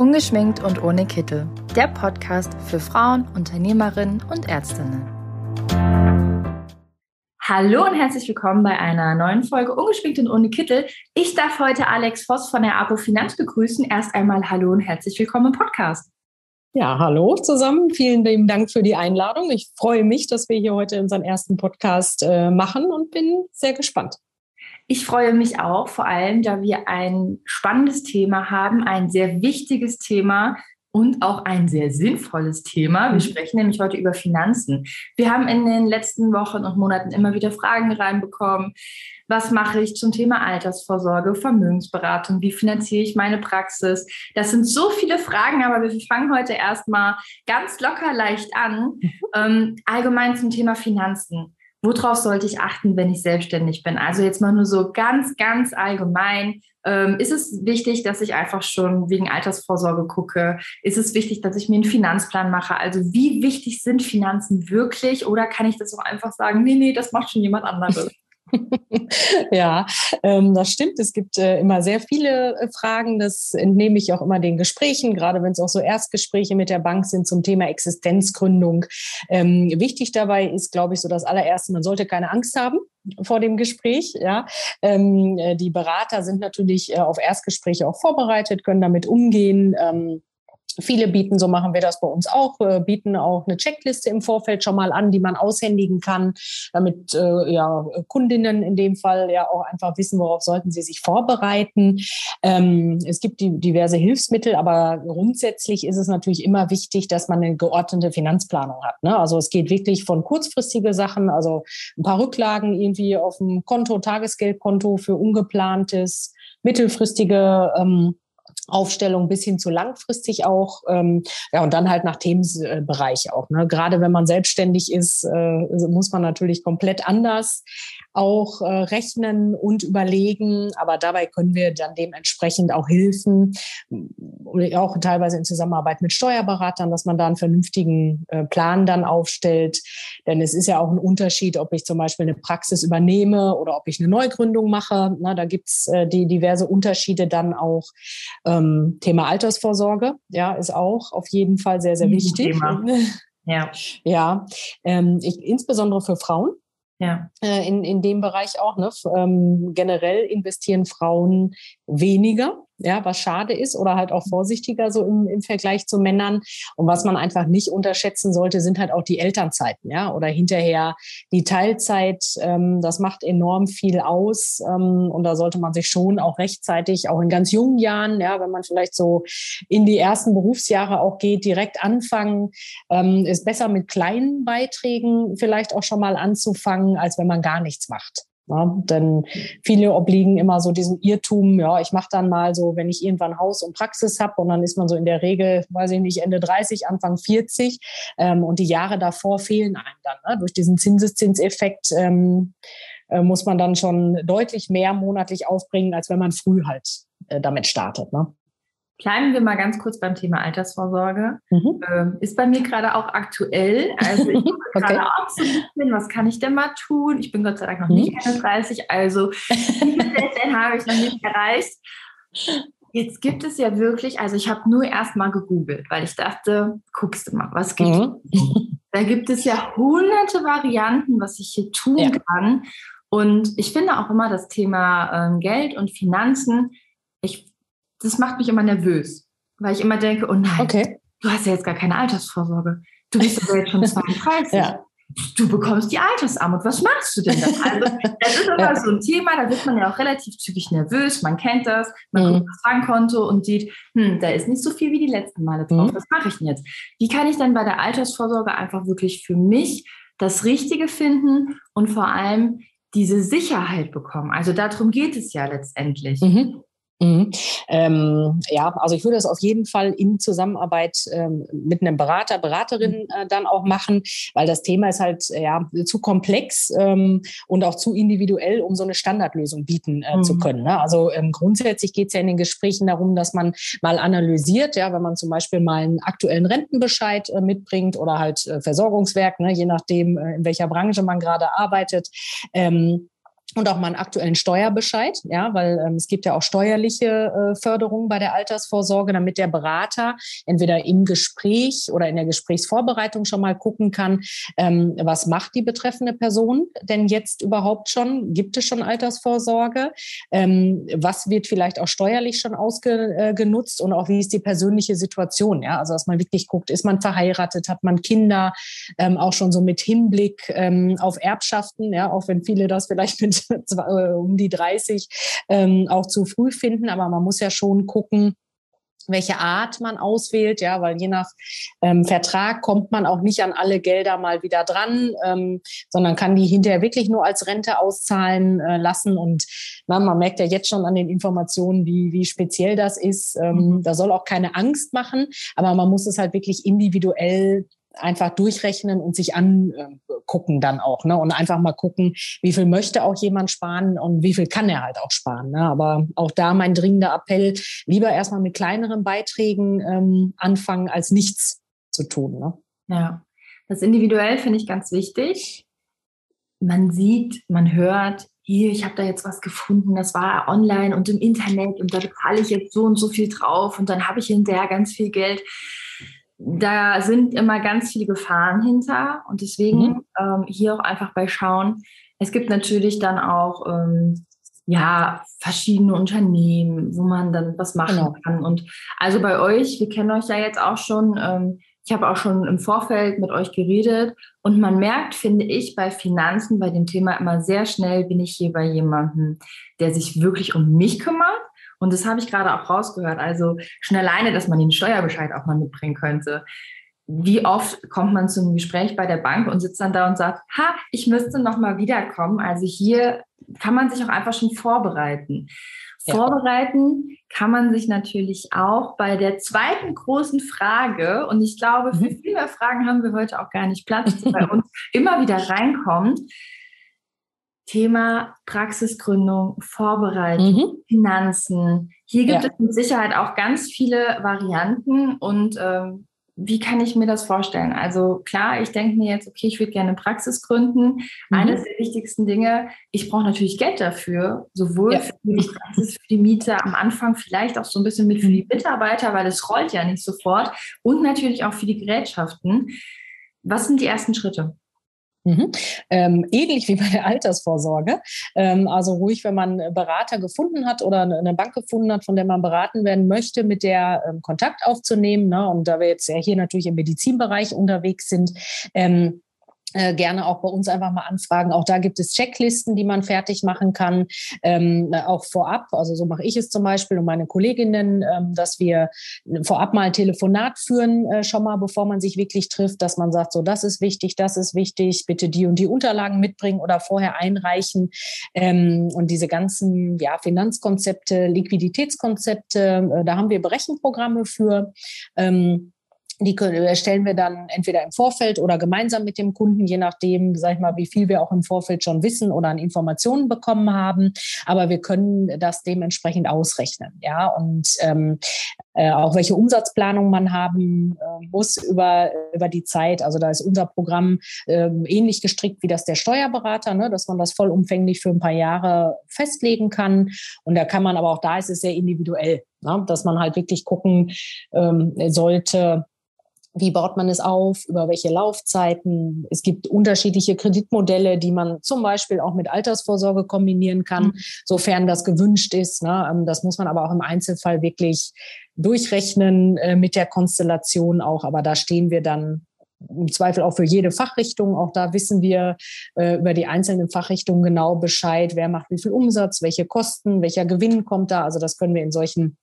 Ungeschminkt und ohne Kittel. Der Podcast für Frauen, Unternehmerinnen und Ärztinnen. Hallo und herzlich willkommen bei einer neuen Folge Ungeschminkt und ohne Kittel. Ich darf heute Alex Voss von der Apo Finanz begrüßen. Erst einmal hallo und herzlich willkommen im Podcast. Ja, hallo zusammen. Vielen lieben Dank für die Einladung. Ich freue mich, dass wir hier heute unseren ersten Podcast äh, machen und bin sehr gespannt. Ich freue mich auch, vor allem, da wir ein spannendes Thema haben, ein sehr wichtiges Thema und auch ein sehr sinnvolles Thema. Wir mhm. sprechen nämlich heute über Finanzen. Wir haben in den letzten Wochen und Monaten immer wieder Fragen reinbekommen. Was mache ich zum Thema Altersvorsorge, Vermögensberatung? Wie finanziere ich meine Praxis? Das sind so viele Fragen, aber wir fangen heute erstmal ganz locker leicht an. Mhm. Ähm, allgemein zum Thema Finanzen worauf sollte ich achten, wenn ich selbstständig bin? Also jetzt mal nur so ganz, ganz allgemein. Ähm, ist es wichtig, dass ich einfach schon wegen Altersvorsorge gucke? Ist es wichtig, dass ich mir einen Finanzplan mache? Also wie wichtig sind Finanzen wirklich? Oder kann ich das auch einfach sagen, nee, nee, das macht schon jemand anderes? ja, ähm, das stimmt. Es gibt äh, immer sehr viele äh, Fragen. Das entnehme ich auch immer den Gesprächen, gerade wenn es auch so Erstgespräche mit der Bank sind zum Thema Existenzgründung. Ähm, wichtig dabei ist, glaube ich, so das allererste, man sollte keine Angst haben vor dem Gespräch. Ja, ähm, äh, die Berater sind natürlich äh, auf Erstgespräche auch vorbereitet, können damit umgehen. Ähm, Viele bieten, so machen wir das bei uns auch, äh, bieten auch eine Checkliste im Vorfeld schon mal an, die man aushändigen kann, damit äh, ja, Kundinnen in dem Fall ja auch einfach wissen, worauf sollten sie sich vorbereiten. Ähm, es gibt die, diverse Hilfsmittel, aber grundsätzlich ist es natürlich immer wichtig, dass man eine geordnete Finanzplanung hat. Ne? Also es geht wirklich von kurzfristige Sachen, also ein paar Rücklagen irgendwie auf dem Konto, Tagesgeldkonto für ungeplantes, mittelfristige ähm, Aufstellung bis hin zu langfristig auch. Ähm, ja, und dann halt nach Themenbereich auch. Ne? Gerade wenn man selbstständig ist, äh, muss man natürlich komplett anders auch äh, rechnen und überlegen. Aber dabei können wir dann dementsprechend auch Hilfen, auch teilweise in Zusammenarbeit mit Steuerberatern, dass man da einen vernünftigen äh, Plan dann aufstellt. Denn es ist ja auch ein Unterschied, ob ich zum Beispiel eine Praxis übernehme oder ob ich eine Neugründung mache. Na, da gibt's äh, die diverse Unterschiede dann auch. Ähm, Thema Altersvorsorge, ja, ist auch auf jeden Fall sehr, sehr wichtig. Thema. Ja, ja ähm, ich, insbesondere für Frauen ja. Äh, in, in dem Bereich auch. Ne? Ähm, generell investieren Frauen weniger ja, was schade ist oder halt auch vorsichtiger so im, im Vergleich zu Männern. Und was man einfach nicht unterschätzen sollte, sind halt auch die Elternzeiten, ja, oder hinterher die Teilzeit. Ähm, das macht enorm viel aus ähm, und da sollte man sich schon auch rechtzeitig, auch in ganz jungen Jahren, ja, wenn man vielleicht so in die ersten Berufsjahre auch geht, direkt anfangen. Ähm, ist besser mit kleinen Beiträgen vielleicht auch schon mal anzufangen, als wenn man gar nichts macht. Ja, denn viele obliegen immer so diesem Irrtum, ja, ich mache dann mal so, wenn ich irgendwann Haus und Praxis habe und dann ist man so in der Regel, weiß ich nicht, Ende 30, Anfang 40 ähm, und die Jahre davor fehlen einem dann. Ne? Durch diesen Zinseszinseffekt ähm, äh, muss man dann schon deutlich mehr monatlich aufbringen, als wenn man früh halt äh, damit startet. Ne? Bleiben wir mal ganz kurz beim Thema Altersvorsorge. Mhm. Ähm, ist bei mir gerade auch aktuell. Also ich bin okay. gerade auch so ein bisschen, was kann ich denn mal tun? Ich bin Gott sei Dank noch nicht 31, mhm. also den habe ich noch nicht erreicht. Jetzt gibt es ja wirklich, also ich habe nur erst mal gegoogelt, weil ich dachte, guckst du mal, was gibt mhm. Da gibt es ja hunderte Varianten, was ich hier tun ja. kann. Und ich finde auch immer das Thema ähm, Geld und Finanzen, das macht mich immer nervös, weil ich immer denke, oh nein, okay. du hast ja jetzt gar keine Altersvorsorge. Du bist ja jetzt schon 32. ja. Du bekommst die Altersarmut. Was machst du denn da? Also, das ist immer ja. so ein Thema, da wird man ja auch relativ zügig nervös. Man kennt das. Man mhm. guckt das Bankkonto und sieht, hm, da ist nicht so viel wie die letzten Male drauf. Mhm. Was mache ich denn jetzt? Wie kann ich dann bei der Altersvorsorge einfach wirklich für mich das Richtige finden und vor allem diese Sicherheit bekommen? Also darum geht es ja letztendlich. Mhm. Mhm. Ähm, ja, also ich würde es auf jeden Fall in Zusammenarbeit ähm, mit einem Berater, Beraterin mhm. äh, dann auch machen, weil das Thema ist halt äh, ja zu komplex ähm, und auch zu individuell, um so eine Standardlösung bieten äh, mhm. zu können. Ne? Also ähm, grundsätzlich geht es ja in den Gesprächen darum, dass man mal analysiert, ja, wenn man zum Beispiel mal einen aktuellen Rentenbescheid äh, mitbringt oder halt äh, Versorgungswerk, ne, je nachdem, äh, in welcher Branche man gerade arbeitet. Und auch mal einen aktuellen Steuerbescheid, ja, weil ähm, es gibt ja auch steuerliche äh, Förderung bei der Altersvorsorge, damit der Berater entweder im Gespräch oder in der Gesprächsvorbereitung schon mal gucken kann, ähm, was macht die betreffende Person denn jetzt überhaupt schon? Gibt es schon Altersvorsorge? Ähm, was wird vielleicht auch steuerlich schon ausgenutzt äh, und auch wie ist die persönliche Situation? Ja, also dass man wirklich guckt, ist man verheiratet, hat man Kinder, ähm, auch schon so mit Hinblick ähm, auf Erbschaften, ja, auch wenn viele das vielleicht mit äh, um die 30 ähm, auch zu früh finden. Aber man muss ja schon gucken, welche Art man auswählt, ja, weil je nach ähm, Vertrag kommt man auch nicht an alle Gelder mal wieder dran, ähm, sondern kann die hinterher wirklich nur als Rente auszahlen äh, lassen. Und na, man merkt ja jetzt schon an den Informationen, wie, wie speziell das ist. Ähm, mhm. Da soll auch keine Angst machen, aber man muss es halt wirklich individuell einfach durchrechnen und sich angucken dann auch, ne? Und einfach mal gucken, wie viel möchte auch jemand sparen und wie viel kann er halt auch sparen. Ne? Aber auch da mein dringender Appell, lieber erstmal mit kleineren Beiträgen ähm, anfangen, als nichts zu tun. Ne? Ja, das individuell finde ich ganz wichtig. Man sieht, man hört, hier, ich habe da jetzt was gefunden, das war online und im Internet und da bezahle ich jetzt so und so viel drauf und dann habe ich hinterher ganz viel Geld da sind immer ganz viele Gefahren hinter und deswegen mhm. ähm, hier auch einfach bei schauen. Es gibt natürlich dann auch ähm, ja verschiedene Unternehmen, wo man dann was machen genau. kann. Und also bei euch, wir kennen euch ja jetzt auch schon. Ähm, ich habe auch schon im Vorfeld mit euch geredet und man merkt, finde ich, bei Finanzen, bei dem Thema immer sehr schnell bin ich hier bei jemandem, der sich wirklich um mich kümmert und das habe ich gerade auch rausgehört. Also schon alleine, dass man den Steuerbescheid auch mal mitbringen könnte. Wie oft kommt man zum Gespräch bei der Bank und sitzt dann da und sagt, ha, ich müsste noch mal wiederkommen. Also hier kann man sich auch einfach schon vorbereiten. Ja. Vorbereiten kann man sich natürlich auch bei der zweiten großen Frage. Und ich glaube, für mhm. viele Fragen haben wir heute auch gar nicht Platz, die bei uns immer wieder reinkommt. Thema Praxisgründung, Vorbereitung, mhm. Finanzen. Hier gibt ja. es mit Sicherheit auch ganz viele Varianten und ähm, wie kann ich mir das vorstellen? Also klar, ich denke mir jetzt, okay, ich würde gerne Praxis gründen. Mhm. Eines der wichtigsten Dinge, ich brauche natürlich Geld dafür, sowohl ja. für die Praxis, für die Miete am Anfang, vielleicht auch so ein bisschen mit für die mhm. Mitarbeiter, weil es rollt ja nicht sofort und natürlich auch für die Gerätschaften. Was sind die ersten Schritte? Mhm. Ähm, ähnlich wie bei der Altersvorsorge. Ähm, also ruhig, wenn man Berater gefunden hat oder eine Bank gefunden hat, von der man beraten werden möchte, mit der ähm, Kontakt aufzunehmen. Ne? Und da wir jetzt ja hier natürlich im Medizinbereich unterwegs sind, ähm, äh, gerne auch bei uns einfach mal anfragen. Auch da gibt es Checklisten, die man fertig machen kann, ähm, auch vorab. Also so mache ich es zum Beispiel und meine Kolleginnen, ähm, dass wir vorab mal ein Telefonat führen, äh, schon mal, bevor man sich wirklich trifft, dass man sagt, so das ist wichtig, das ist wichtig, bitte die und die Unterlagen mitbringen oder vorher einreichen. Ähm, und diese ganzen ja, Finanzkonzepte, Liquiditätskonzepte, äh, da haben wir Berechenprogramme für. Ähm, die erstellen wir dann entweder im Vorfeld oder gemeinsam mit dem Kunden, je nachdem, sag ich mal, wie viel wir auch im Vorfeld schon wissen oder an Informationen bekommen haben. Aber wir können das dementsprechend ausrechnen, ja. Und ähm, äh, auch welche Umsatzplanung man haben äh, muss über, über die Zeit. Also da ist unser Programm äh, ähnlich gestrickt wie das der Steuerberater, ne, dass man das vollumfänglich für ein paar Jahre festlegen kann. Und da kann man aber auch da ist es sehr individuell, ne, dass man halt wirklich gucken ähm, sollte, wie baut man es auf? Über welche Laufzeiten? Es gibt unterschiedliche Kreditmodelle, die man zum Beispiel auch mit Altersvorsorge kombinieren kann, mhm. sofern das gewünscht ist. Ne? Ähm, das muss man aber auch im Einzelfall wirklich durchrechnen äh, mit der Konstellation auch. Aber da stehen wir dann im Zweifel auch für jede Fachrichtung. Auch da wissen wir äh, über die einzelnen Fachrichtungen genau Bescheid, wer macht wie viel Umsatz, welche Kosten, welcher Gewinn kommt da. Also das können wir in solchen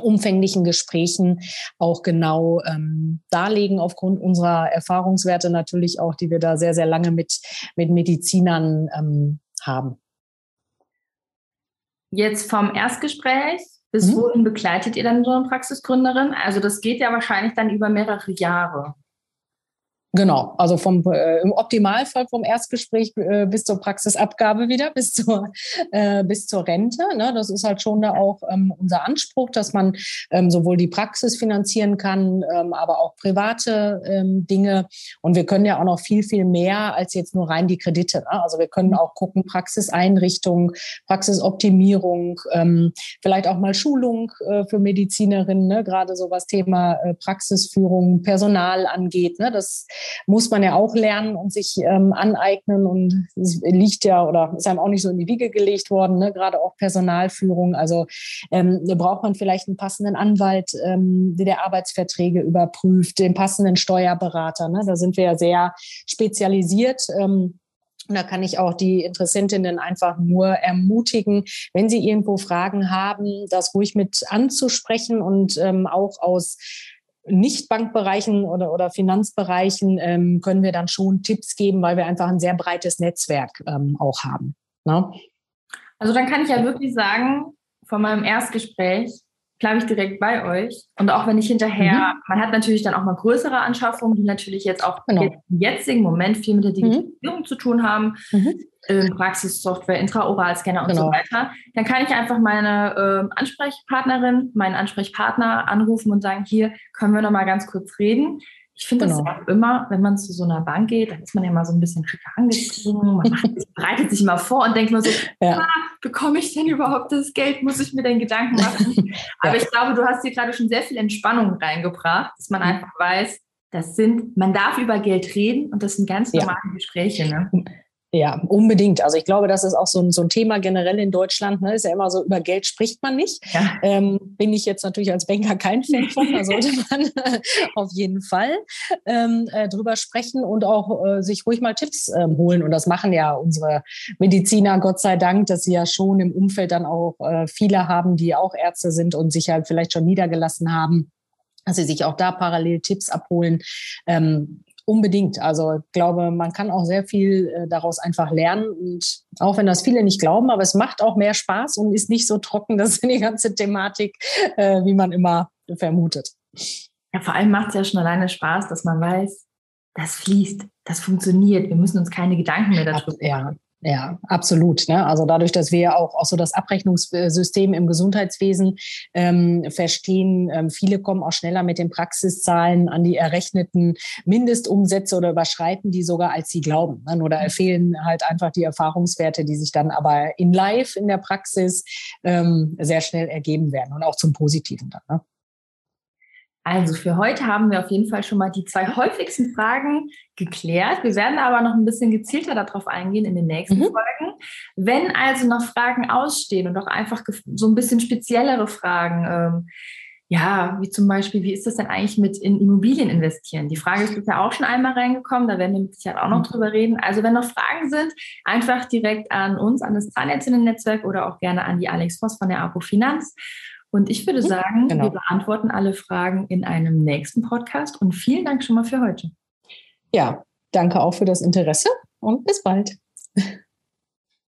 umfänglichen Gesprächen auch genau ähm, darlegen, aufgrund unserer Erfahrungswerte natürlich auch, die wir da sehr, sehr lange mit, mit Medizinern ähm, haben. Jetzt vom Erstgespräch bis mhm. wohin begleitet ihr dann so eine Praxisgründerin? Also das geht ja wahrscheinlich dann über mehrere Jahre. Genau, also vom äh, im Optimalfall vom Erstgespräch äh, bis zur Praxisabgabe wieder, bis zur äh, bis zur Rente. Ne? Das ist halt schon da auch ähm, unser Anspruch, dass man ähm, sowohl die Praxis finanzieren kann, ähm, aber auch private ähm, Dinge. Und wir können ja auch noch viel viel mehr als jetzt nur rein die Kredite. Ne? Also wir können auch gucken Praxiseinrichtung, Praxisoptimierung, ähm, vielleicht auch mal Schulung äh, für Medizinerinnen, ne? gerade so was Thema äh, Praxisführung, Personal angeht. Ne? Das muss man ja auch lernen und sich ähm, aneignen. Und es liegt ja oder ist einem auch nicht so in die Wiege gelegt worden, ne? gerade auch Personalführung. Also ähm, da braucht man vielleicht einen passenden Anwalt, ähm, der Arbeitsverträge überprüft, den passenden Steuerberater. Ne? Da sind wir ja sehr spezialisiert. Ähm, und da kann ich auch die Interessentinnen einfach nur ermutigen, wenn sie irgendwo Fragen haben, das ruhig mit anzusprechen und ähm, auch aus nicht-Bankbereichen oder, oder Finanzbereichen ähm, können wir dann schon Tipps geben, weil wir einfach ein sehr breites Netzwerk ähm, auch haben. Ne? Also dann kann ich ja wirklich sagen, von meinem Erstgespräch bleibe ich direkt bei euch. Und auch wenn ich hinterher, mhm. man hat natürlich dann auch mal größere Anschaffungen, die natürlich jetzt auch genau. im jetzigen Moment viel mit der mhm. Digitalisierung mhm. zu tun haben. Mhm äh, Praxissoftware, Intraoralscanner und genau. so weiter, dann kann ich einfach meine äh, Ansprechpartnerin, meinen Ansprechpartner anrufen und sagen, hier können wir noch mal ganz kurz reden. Ich finde genau. das auch immer, wenn man zu so einer Bank geht, dann ist man ja mal so ein bisschen schicker angezogen, man macht, bereitet sich mal vor und denkt nur so, ja. ah, bekomme ich denn überhaupt das Geld? Muss ich mir denn Gedanken machen? Aber ich glaube, du hast hier gerade schon sehr viel Entspannung reingebracht, dass man mhm. einfach weiß, das sind, man darf über Geld reden und das sind ganz normale ja. Gespräche. Ne? Ja, unbedingt. Also ich glaube, das ist auch so ein, so ein Thema generell in Deutschland. Ne? Ist ja immer so, über Geld spricht man nicht. Ja. Ähm, bin ich jetzt natürlich als Banker kein Fan von. Da sollte man auf jeden Fall ähm, äh, drüber sprechen und auch äh, sich ruhig mal Tipps ähm, holen. Und das machen ja unsere Mediziner, Gott sei Dank, dass sie ja schon im Umfeld dann auch äh, viele haben, die auch Ärzte sind und sich halt vielleicht schon niedergelassen haben dass sie sich auch da parallel Tipps abholen. Ähm, Unbedingt. Also ich glaube, man kann auch sehr viel äh, daraus einfach lernen. Und auch wenn das viele nicht glauben, aber es macht auch mehr Spaß und ist nicht so trocken, das ist die ganze Thematik, äh, wie man immer vermutet. Ja, vor allem macht es ja schon alleine Spaß, dass man weiß, das fließt, das funktioniert. Wir müssen uns keine Gedanken mehr darüber machen. Ja, ja, absolut. Ne? Also dadurch, dass wir auch, auch so das Abrechnungssystem im Gesundheitswesen ähm, verstehen, ähm, viele kommen auch schneller mit den Praxiszahlen an die errechneten Mindestumsätze oder überschreiten die sogar, als sie glauben. Ne? Oder mhm. fehlen halt einfach die Erfahrungswerte, die sich dann aber in Live in der Praxis ähm, sehr schnell ergeben werden und auch zum Positiven dann. Ne? Also für heute haben wir auf jeden Fall schon mal die zwei häufigsten Fragen geklärt. Wir werden aber noch ein bisschen gezielter darauf eingehen in den nächsten mhm. Folgen. Wenn also noch Fragen ausstehen und auch einfach so ein bisschen speziellere Fragen, ähm, ja, wie zum Beispiel, wie ist das denn eigentlich mit in Immobilien investieren? Die Frage ist ja auch schon einmal reingekommen, da werden wir mit Sicherheit auch noch mhm. drüber reden. Also wenn noch Fragen sind, einfach direkt an uns, an das Zahnärztinnen-Netzwerk oder auch gerne an die Alex Voss von der APO Finanz. Und ich würde sagen, genau. wir beantworten alle Fragen in einem nächsten Podcast und vielen Dank schon mal für heute. Ja, danke auch für das Interesse und bis bald.